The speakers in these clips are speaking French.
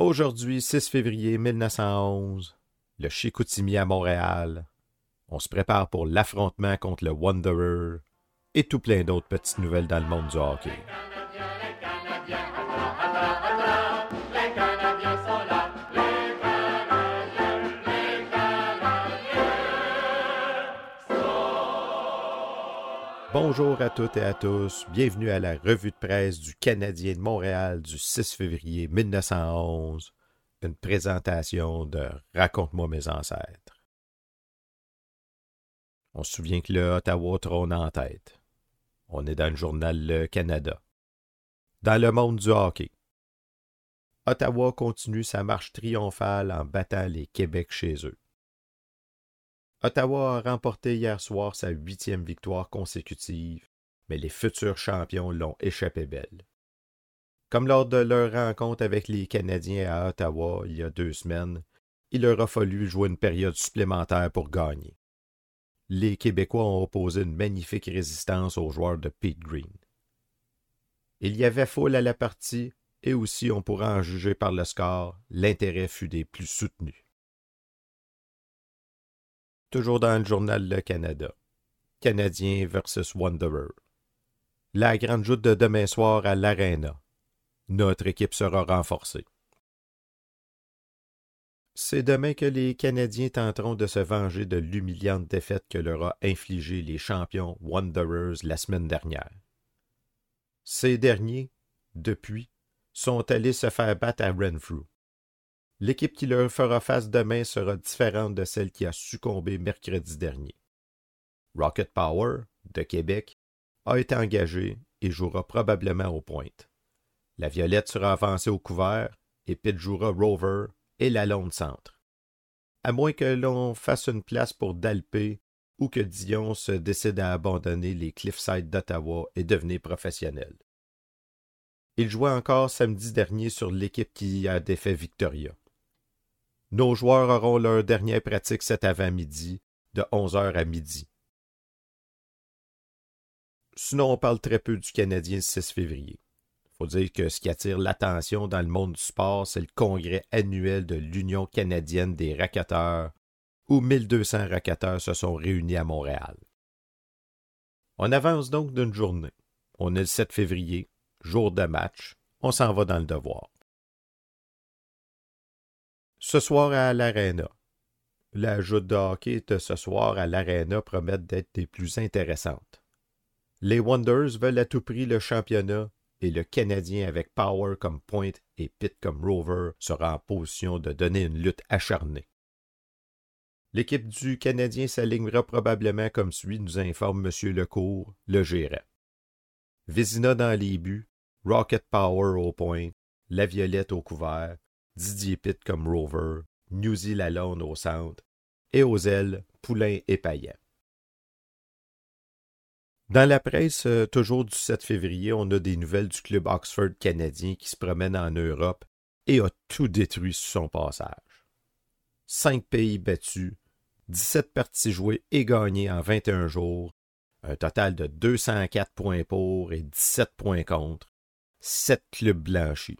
Aujourd'hui, 6 février 1911, le Chicoutimi à Montréal. On se prépare pour l'affrontement contre le Wanderer et tout plein d'autres petites nouvelles dans le monde du hockey. Bonjour à toutes et à tous, bienvenue à la revue de presse du Canadien de Montréal du 6 février 1911, une présentation de Raconte-moi mes ancêtres. On se souvient que le Ottawa trône en tête. On est dans le journal Le Canada. Dans le monde du hockey. Ottawa continue sa marche triomphale en battant les Québec chez eux. Ottawa a remporté hier soir sa huitième victoire consécutive, mais les futurs champions l'ont échappé belle. Comme lors de leur rencontre avec les Canadiens à Ottawa il y a deux semaines, il leur a fallu jouer une période supplémentaire pour gagner. Les Québécois ont opposé une magnifique résistance aux joueurs de Pete Green. Il y avait foule à la partie, et aussi on pourra en juger par le score, l'intérêt fut des plus soutenus toujours dans le journal Le Canada. Canadien versus Wanderer. La grande joute de demain soir à l'Arena. Notre équipe sera renforcée. C'est demain que les Canadiens tenteront de se venger de l'humiliante défaite que leur a infligée les champions Wanderers la semaine dernière. Ces derniers, depuis, sont allés se faire battre à Renfrew. L'équipe qui leur fera face demain sera différente de celle qui a succombé mercredi dernier. Rocket Power, de Québec, a été engagé et jouera probablement aux pointes. La Violette sera avancée au couvert et Pitt jouera Rover et la Lone Centre. À moins que l'on fasse une place pour Dalpé ou que Dion se décide à abandonner les Cliffside d'Ottawa et devenir professionnel. Il jouait encore samedi dernier sur l'équipe qui a défait Victoria. Nos joueurs auront leur dernière pratique cet avant-midi, de 11h à midi. Sinon, on parle très peu du Canadien le 6 février. Il faut dire que ce qui attire l'attention dans le monde du sport, c'est le congrès annuel de l'Union canadienne des racketteurs, où 1200 racketteurs se sont réunis à Montréal. On avance donc d'une journée. On est le 7 février, jour de match. On s'en va dans le devoir ce soir à l'Arena. La joute de hockey de ce soir à l'Arena promet d'être des plus intéressantes. Les Wonders veulent à tout prix le championnat et le Canadien avec Power comme pointe et Pitt comme rover sera en position de donner une lutte acharnée. L'équipe du Canadien s'alignera probablement comme suit, nous informe M. Lecourt, le gérant. Vézina dans les buts, Rocket Power au point, La Violette au couvert, Didier Pitt comme rover, Newsy Lalonde au centre, et aux ailes, Poulain et Payan. Dans la presse, euh, toujours du 7 février, on a des nouvelles du club Oxford canadien qui se promène en Europe et a tout détruit sur son passage. Cinq pays battus, 17 parties jouées et gagnées en 21 jours, un total de 204 points pour et 17 points contre, sept clubs blanchis.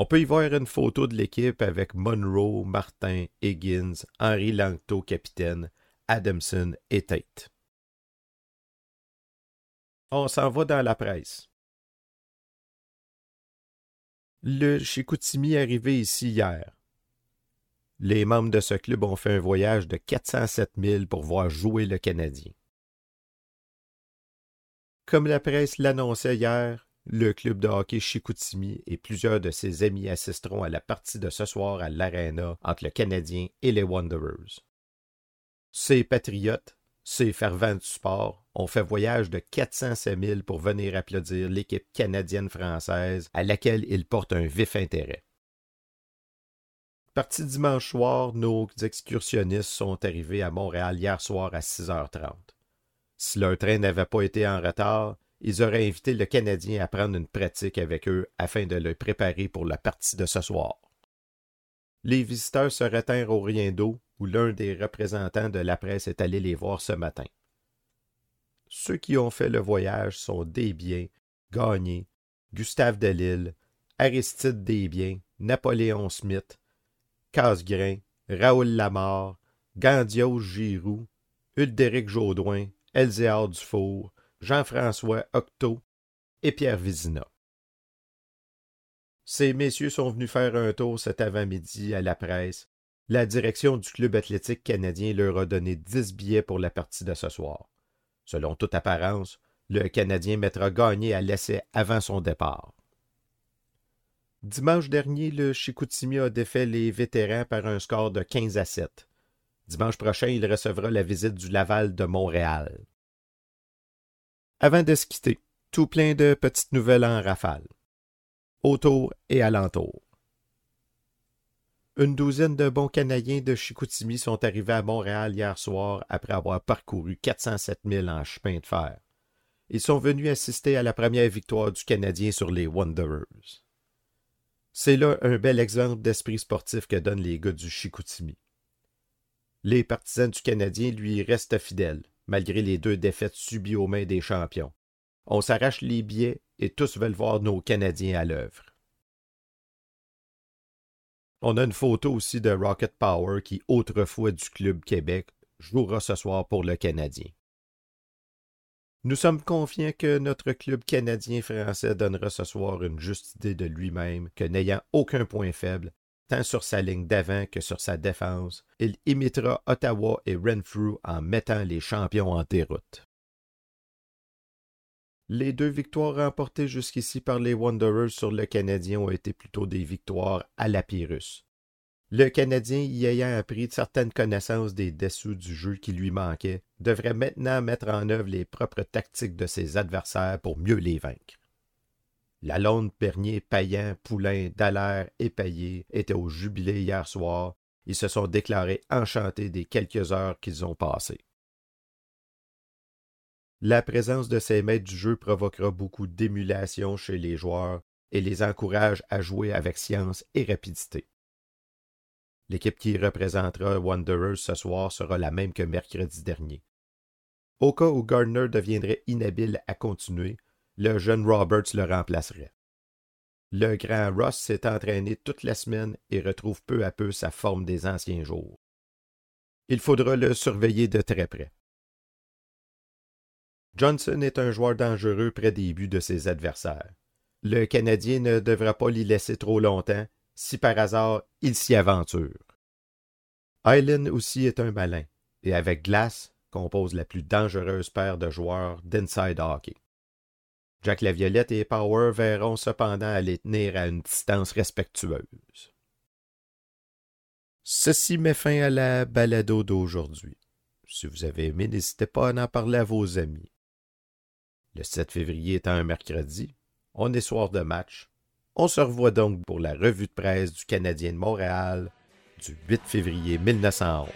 On peut y voir une photo de l'équipe avec Monroe, Martin, Higgins, Henri Langto, capitaine, Adamson et Tate. On s'en va dans la presse. Le Chicoutimi est arrivé ici hier. Les membres de ce club ont fait un voyage de 407 000 pour voir jouer le Canadien. Comme la presse l'annonçait hier, le club de hockey Chicoutimi et plusieurs de ses amis assisteront à la partie de ce soir à l'Arena entre le Canadien et les Wanderers. Ces patriotes, ces fervents du sport, ont fait voyage de 407 000 pour venir applaudir l'équipe canadienne-française à laquelle ils portent un vif intérêt. Parti dimanche soir, nos excursionnistes sont arrivés à Montréal hier soir à 6h30. Si leur train n'avait pas été en retard, ils auraient invité le Canadien à prendre une pratique avec eux afin de le préparer pour la partie de ce soir. Les visiteurs se retinrent au rien d'eau où l'un des représentants de la presse est allé les voir ce matin. Ceux qui ont fait le voyage sont Desbiens, Gagné, Gustave Delille, Aristide Desbiens, Napoléon Smith, Casgrain, Raoul Lamarre, Gandios Giroux, Uldéric Jaudoin, Elzéard Dufour, Jean-François Octo et Pierre Vizina. Ces messieurs sont venus faire un tour cet avant-midi à la presse. La direction du Club athlétique canadien leur a donné dix billets pour la partie de ce soir. Selon toute apparence, le Canadien mettra gagné à l'essai avant son départ. Dimanche dernier, le Chicoutimi a défait les vétérans par un score de 15 à 7. Dimanche prochain, il recevra la visite du Laval de Montréal. Avant de se quitter, tout plein de petites nouvelles en rafale. Autour et alentour. Une douzaine de bons Canadiens de Chicoutimi sont arrivés à Montréal hier soir après avoir parcouru 407 000 en chemin de fer. Ils sont venus assister à la première victoire du Canadien sur les Wanderers. C'est là un bel exemple d'esprit sportif que donnent les gars du Chicoutimi. Les partisans du Canadien lui restent fidèles, malgré les deux défaites subies aux mains des champions. On s'arrache les billets et tous veulent voir nos Canadiens à l'œuvre. On a une photo aussi de Rocket Power qui, autrefois du Club Québec, jouera ce soir pour le Canadien. Nous sommes confiants que notre club canadien-français donnera ce soir une juste idée de lui-même, que n'ayant aucun point faible, tant sur sa ligne d'avant que sur sa défense, il imitera Ottawa et Renfrew en mettant les champions en déroute. Les deux victoires remportées jusqu'ici par les Wanderers sur le Canadien ont été plutôt des victoires à la Pyrrhus. Le Canadien, y ayant appris certaines connaissances des dessous du jeu qui lui manquaient, devrait maintenant mettre en œuvre les propres tactiques de ses adversaires pour mieux les vaincre. Lalonde, Bernier, Payan, Poulain, Dallaire et Payet étaient au jubilé hier soir. Ils se sont déclarés enchantés des quelques heures qu'ils ont passées. La présence de ces maîtres du jeu provoquera beaucoup d'émulation chez les joueurs et les encourage à jouer avec science et rapidité. L'équipe qui représentera Wanderers ce soir sera la même que mercredi dernier. Au cas où Gardner deviendrait inhabile à continuer, le jeune Roberts le remplacerait. Le grand Ross s'est entraîné toute la semaine et retrouve peu à peu sa forme des anciens jours. Il faudra le surveiller de très près. Johnson est un joueur dangereux près des buts de ses adversaires. Le Canadien ne devra pas l'y laisser trop longtemps si par hasard il s'y aventure. Eileen aussi est un malin, et avec Glass compose la plus dangereuse paire de joueurs d'inside hockey. Jack Laviolette et Power verront cependant à les tenir à une distance respectueuse. Ceci met fin à la balado d'aujourd'hui. Si vous avez aimé, n'hésitez pas à en parler à vos amis. Le 7 février étant un mercredi, on est soir de match, on se revoit donc pour la revue de presse du Canadien de Montréal du 8 février 1911.